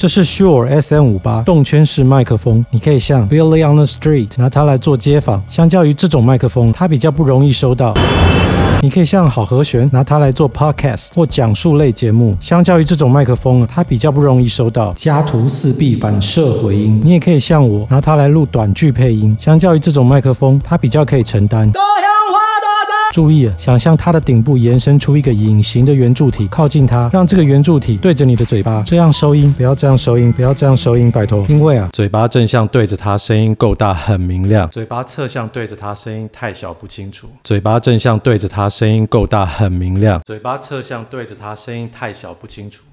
这是 Sure SM58 动圈式麦克风，你可以像 Billy on the Street 拿它来做街访。相较于这种麦克风，它比较不容易收到。你可以像好和弦拿它来做 podcast 或讲述类节目，相较于这种麦克风，它比较不容易收到家徒四壁反射回音。你也可以像我拿它来录短剧配音，相较于这种麦克风，它比较可以承担。注意啊，想象它的顶部延伸出一个隐形的圆柱体，靠近它，让这个圆柱体对着你的嘴巴，这样收音，不要这样收音，不要这样收音，拜托。因为啊，嘴巴正向对着它，声音够大，很明亮；嘴巴侧向对着它，声音太小，不清楚。嘴巴正向对着它，声音够大，很明亮；嘴巴侧向对着它，声音太小，不清楚。都